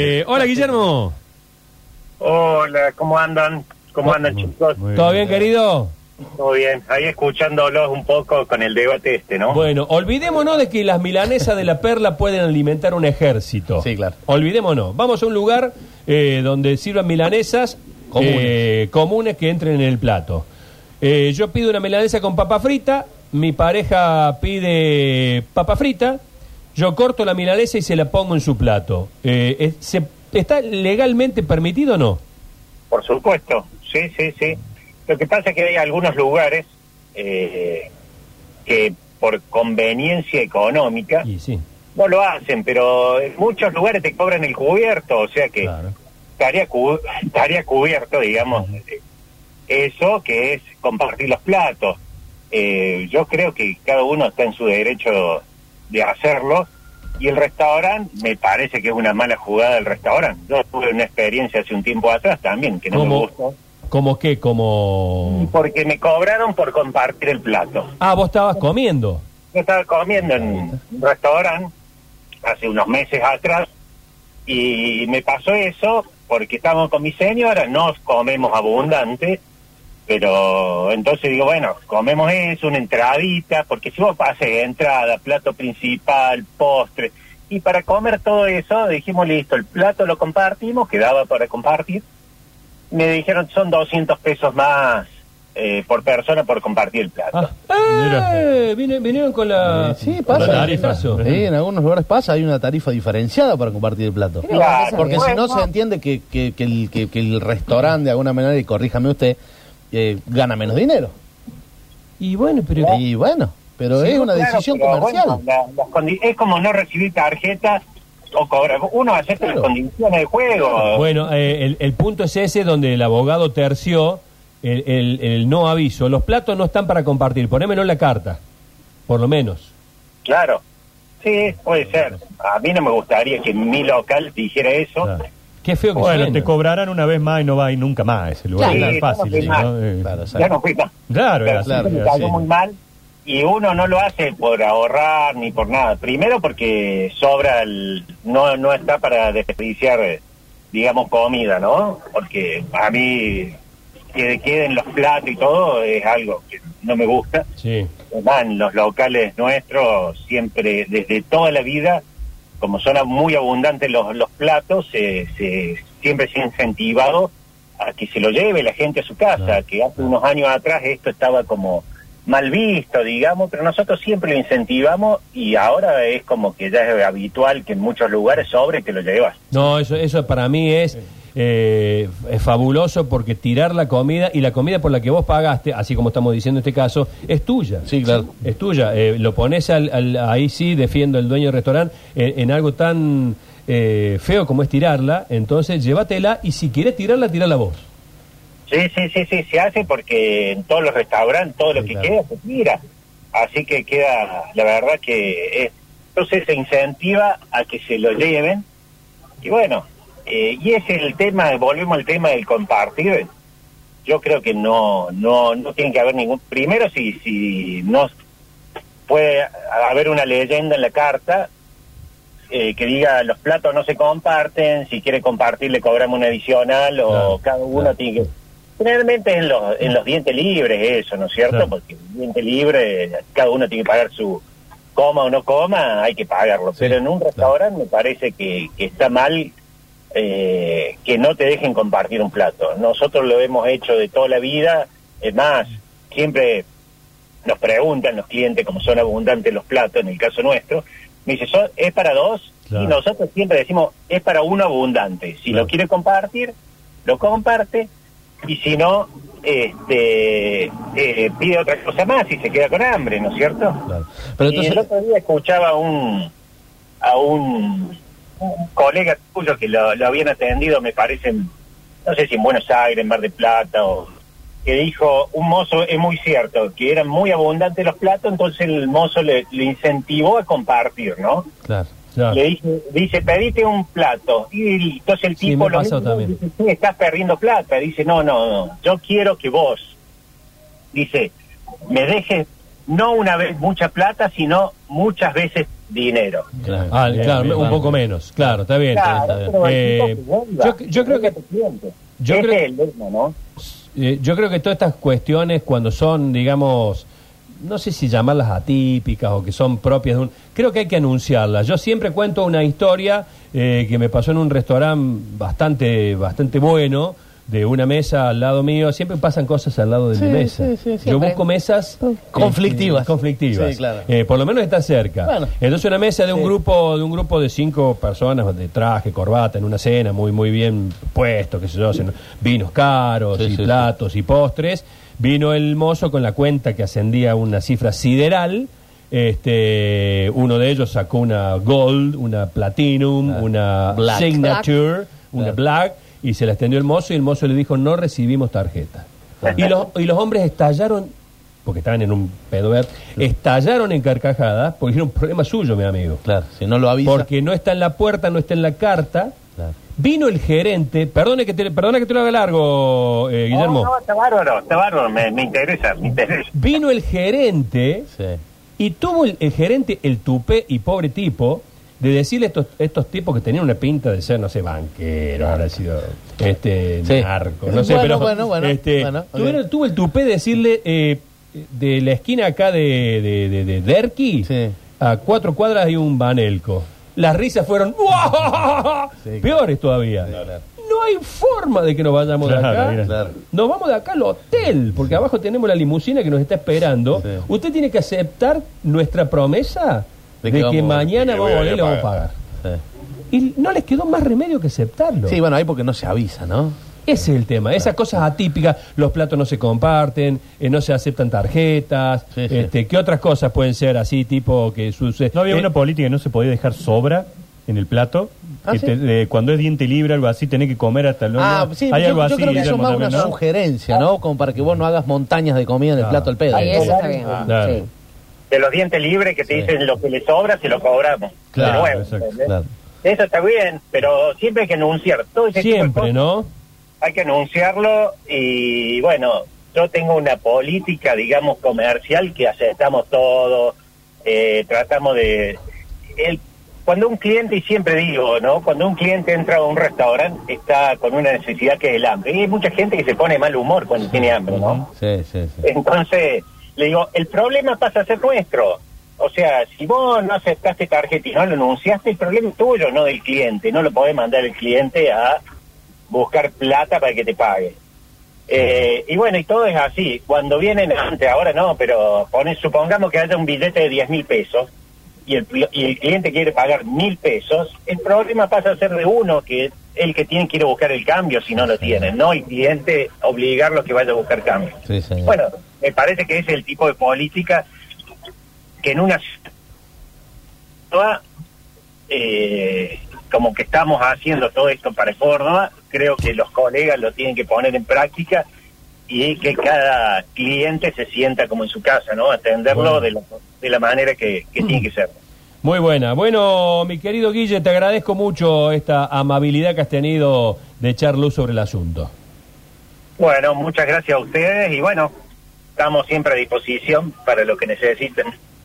Eh, hola Guillermo. Hola, ¿cómo andan? ¿Cómo andan, chicos? ¿Todo bien, querido? Todo bien. Ahí escuchándolos un poco con el debate este, ¿no? Bueno, olvidémonos de que las milanesas de la perla pueden alimentar un ejército. Sí, claro. Olvidémonos. Vamos a un lugar eh, donde sirvan milanesas Comunes. eh, comunes que entren en el plato. Eh, yo pido una milanesa con papa frita, mi pareja pide papa frita, yo corto la milanesa y se la pongo en su plato. Eh, es- se- ¿Está legalmente permitido o no? Por supuesto. Sí, sí, sí. Lo que pasa es que hay algunos lugares eh, que por conveniencia económica Y sí, no lo hacen, pero en muchos lugares te cobran el cubierto, o sea que claro. estaría, cu- estaría cubierto, digamos, eh, eso que es compartir los platos. Eh, yo creo que cada uno está en su derecho de hacerlo y el restaurante me parece que es una mala jugada del restaurante. Yo tuve una experiencia hace un tiempo atrás también que no me ¿Cómo, gustó. ¿Cómo qué? Como... Porque me cobraron por compartir el plato. Ah, vos estabas comiendo. Yo estaba comiendo en un restaurante hace unos meses atrás y me pasó eso porque estábamos con mi señora, nos comemos abundante, pero entonces digo, bueno, comemos eso, una entradita, porque si vos pases entrada, plato principal, postre, y para comer todo eso dijimos, listo, el plato lo compartimos, quedaba para compartir, me dijeron son 200 pesos más eh, por persona por compartir el plato. Ah, ¡Eh! Vine- vinieron con la, sí, con pasa. la tarifa. eso. Sí, en algunos lugares pasa, hay una tarifa diferenciada para compartir el plato. Claro, Porque si no se entiende que, que, que el, que, que el restaurante, de alguna manera, y corríjame usted, eh, gana menos dinero. Y bueno, pero... Y bueno, pero Sí, es una claro, decisión comercial. bueno, la- es como no recibir tarjetas o cobrar. Uno acepta Claro. las condiciones de juego. Bueno, eh, el, el punto es ese donde el abogado terció el, el- el no aviso. Los platos no están para compartir. Ponémelo en la carta, por lo menos. Claro. Sí, puede ser. A mí no me gustaría que mi local dijera eso. Claro. Qué feo que Bueno, suena. te cobrarán una vez más y no va a ir nunca más a ese lugar. Sí, es no, fácil. no, sí, no. ¿no? Eh, Claro. Ya no fui más. Claro, sí así, me cayó muy mal y uno no lo hace por ahorrar ni por nada. Primero porque sobra el, no no está para desperdiciar digamos comida, ¿no? Porque a mí que queden los platos y todo es algo que no me gusta. Sí. Además, en los locales nuestros siempre desde toda la vida como son muy abundantes los, los platos, se, se- siempre se ha incentivado a que se lo lleve la gente a su casa, Claro, que hace unos años atrás esto estaba como mal visto, digamos, pero nosotros siempre lo incentivamos y ahora es como que ya es habitual que en muchos lugares sobre te lo llevas. No, eso, eso para mí es, eh, es fabuloso porque tirar la comida y la comida por la que vos pagaste, así como estamos diciendo en este caso, es tuya. Sí, claro. Es tuya. Eh, lo pones al, al- ahí sí, defiendo el dueño del restaurante, eh, en algo tan eh, feo como es tirarla, entonces llévatela y si quieres tirarla, tirala vos. Sí, sí, sí, sí, se hace porque en todos los restaurantes todo lo Sí, que claro. queda se tira. Así que queda, la verdad que es, entonces se incentiva a que se lo lleven. Y bueno, eh, y es el tema, volvemos al tema del compartir. Yo creo que no, no, no tiene que haber ningún. Primero, si, si no puede haber una leyenda en la carta eh, que diga los platos no se comparten, si quiere compartir le cobramos un adicional o cada uno tiene que... Generalmente en los, en los dientes libres eso, ¿no es cierto? Porque el diente libre, cada uno tiene que pagar su coma o no coma, hay que pagarlo. Sí, Pero en un restaurante me parece que, que está mal eh, que no te dejen compartir un plato. Nosotros lo hemos hecho de toda la vida, es más, siempre nos preguntan los clientes, como son abundantes los platos, en el caso nuestro, me dice, "¿Son- ¿es para dos? Claro. Y nosotros siempre decimos, es para uno abundante. Si Claro. lo quiere compartir, lo comparte, y si no, este eh, pide otra cosa más y se queda con hambre, ¿no es cierto? Claro. Pero y el entonces, otro día escuchaba a un, a un, un colega tuyo que lo, lo habían atendido, me parece, no sé si en Buenos Aires, en Mar de Plata, o que dijo, un mozo, es muy cierto, que eran muy abundantes los platos, entonces el mozo le, le incentivó a compartir, ¿no? claro. Claro. Le dice, dice, pedite un plato. Y entonces el Sí, tipo me lo mismo, también. dice, sí, estás perdiendo plata. Dice, no, no, no, yo quiero que vos, dice, me dejes no una vez mucha plata, sino muchas veces dinero. Claro. Ah, Bien, claro, bien, un bien. poco menos. Claro, está bien. está Claro, bien. pero el Eh, yo, yo creo que yo creo- es el lema, ¿no? Eh, yo creo que todas estas cuestiones, cuando son, digamos, no sé si llamarlas atípicas o que son propias de un... Creo que hay que anunciarlas. Yo siempre cuento una historia eh, que me pasó en un restaurante bastante, bastante bueno, de una mesa al lado mío. Siempre pasan cosas al lado de Sí, mi mesa. sí, sí, Yo busco mesas... Conflictivas. eh, conflictivas. Sí, claro. Eh, por lo menos está cerca. Bueno. Entonces una mesa de un Sí. grupo de un grupo de cinco personas de traje, corbata, en una cena muy muy bien puesto, qué sé yo, vinos caros Sí, y sí, sí. platos y postres. Vino el mozo con la cuenta que ascendía a una cifra sideral. Este, uno de ellos sacó una gold, una platinum, Ah, una black. signature, una black y se la extendió el mozo y el mozo le dijo no recibimos tarjeta. Y los, y los hombres estallaron, porque estaban en un pedo verde, estallaron en carcajadas porque era un problema suyo, mi amigo. Claro, si no lo avisa. Porque no está en la puerta, no está en la carta. Claro. Vino el gerente, perdone que te, perdona que te lo haga largo, eh, Guillermo. No, no, está bárbaro, está bárbaro, me, me interesa, me interesa. Vino el gerente Sí. y tuvo el, el gerente el tupé y pobre tipo de decirle a estos, estos tipos que tenían una pinta de ser, no sé, banquero, habrá sido este Sí. narco, no sé, Bueno, pero bueno, bueno, este, bueno, ok. tuvieron- tuvo el tupé de decirle eh, de la esquina acá de, de, de, de Derqui Sí. a cuatro cuadras hay un banelco. Las risas fueron. Sí. peores todavía. claro. No hay forma de que nos vayamos de acá. mira. Claro. Nos vamos de acá al hotel, porque abajo tenemos la limusina que nos está esperando. Sí. Usted tiene que aceptar nuestra promesa De de que que, vamos- mañana de que vamos a voy a venir y le vamos a pagar. Y no les quedó más remedio que aceptarlo. Sí, bueno, ahí porque no se avisa, ¿no? Ese es el tema. Esas cosas atípicas, los platos no se comparten, eh, no se aceptan tarjetas. Sí, sí. Este, ¿Qué otras cosas pueden ser así, tipo que sucede? No había Eh, una política que no se podía dejar sobra en el plato. Ah, que ¿sí? te- de- cuando es diente libre, algo así, tenés que comer hasta el Ah, no, sí, Hay yo, algo yo así. creo que eso es más una ¿no? sugerencia, ¿no? Como para que vos no hagas montañas de comida en el Ah. plato al pedo. Ahí eso está bien. Ah, claro. De los dientes libres que te Sí. dicen lo que le sobra, se lo cobramos. Claro, de nuevo, exacto, ¿entendés? Claro. Eso está bien, pero siempre hay que anunciar. Todo ese tipo de Siempre, cosas ¿no? Hay que anunciarlo y bueno, yo tengo una política, digamos, comercial que aceptamos todo, eh, tratamos de... El, cuando un cliente, y siempre digo, ¿no? Cuando un cliente entra a un restaurante, está con una necesidad que es el hambre. Y hay mucha gente que se pone mal humor cuando tiene hambre, ¿no? Sí, sí, sí. Entonces, le digo, el problema pasa a ser nuestro. O sea, si vos no aceptaste tarjeta y no lo anunciaste, el problema es tuyo, no del cliente. No lo podés mandar el cliente a buscar plata para que te pague. Eh, y bueno, y todo es así. Cuando vienen antes, ahora no, pero pone, supongamos que haya un billete de 10 mil pesos y el, y el cliente quiere pagar mil pesos, el problema pasa a ser de uno, que es el que tiene que ir a buscar el cambio si no lo tiene, no el cliente obligarlo a que vaya a buscar cambio. Sí, señor. Bueno, me parece que es el tipo de política que en una ciudad, eh, como que estamos haciendo todo esto para Córdoba, creo que los colegas lo tienen que poner en práctica y que cada cliente se sienta como en su casa, ¿no? Atenderlo Bueno. de, la- de la manera que, que tiene que ser. Muy buena. Bueno, mi querido Guille, te agradezco mucho esta amabilidad que has tenido de echar luz sobre el asunto. Bueno, muchas gracias a ustedes y bueno, estamos siempre a disposición para lo que necesiten.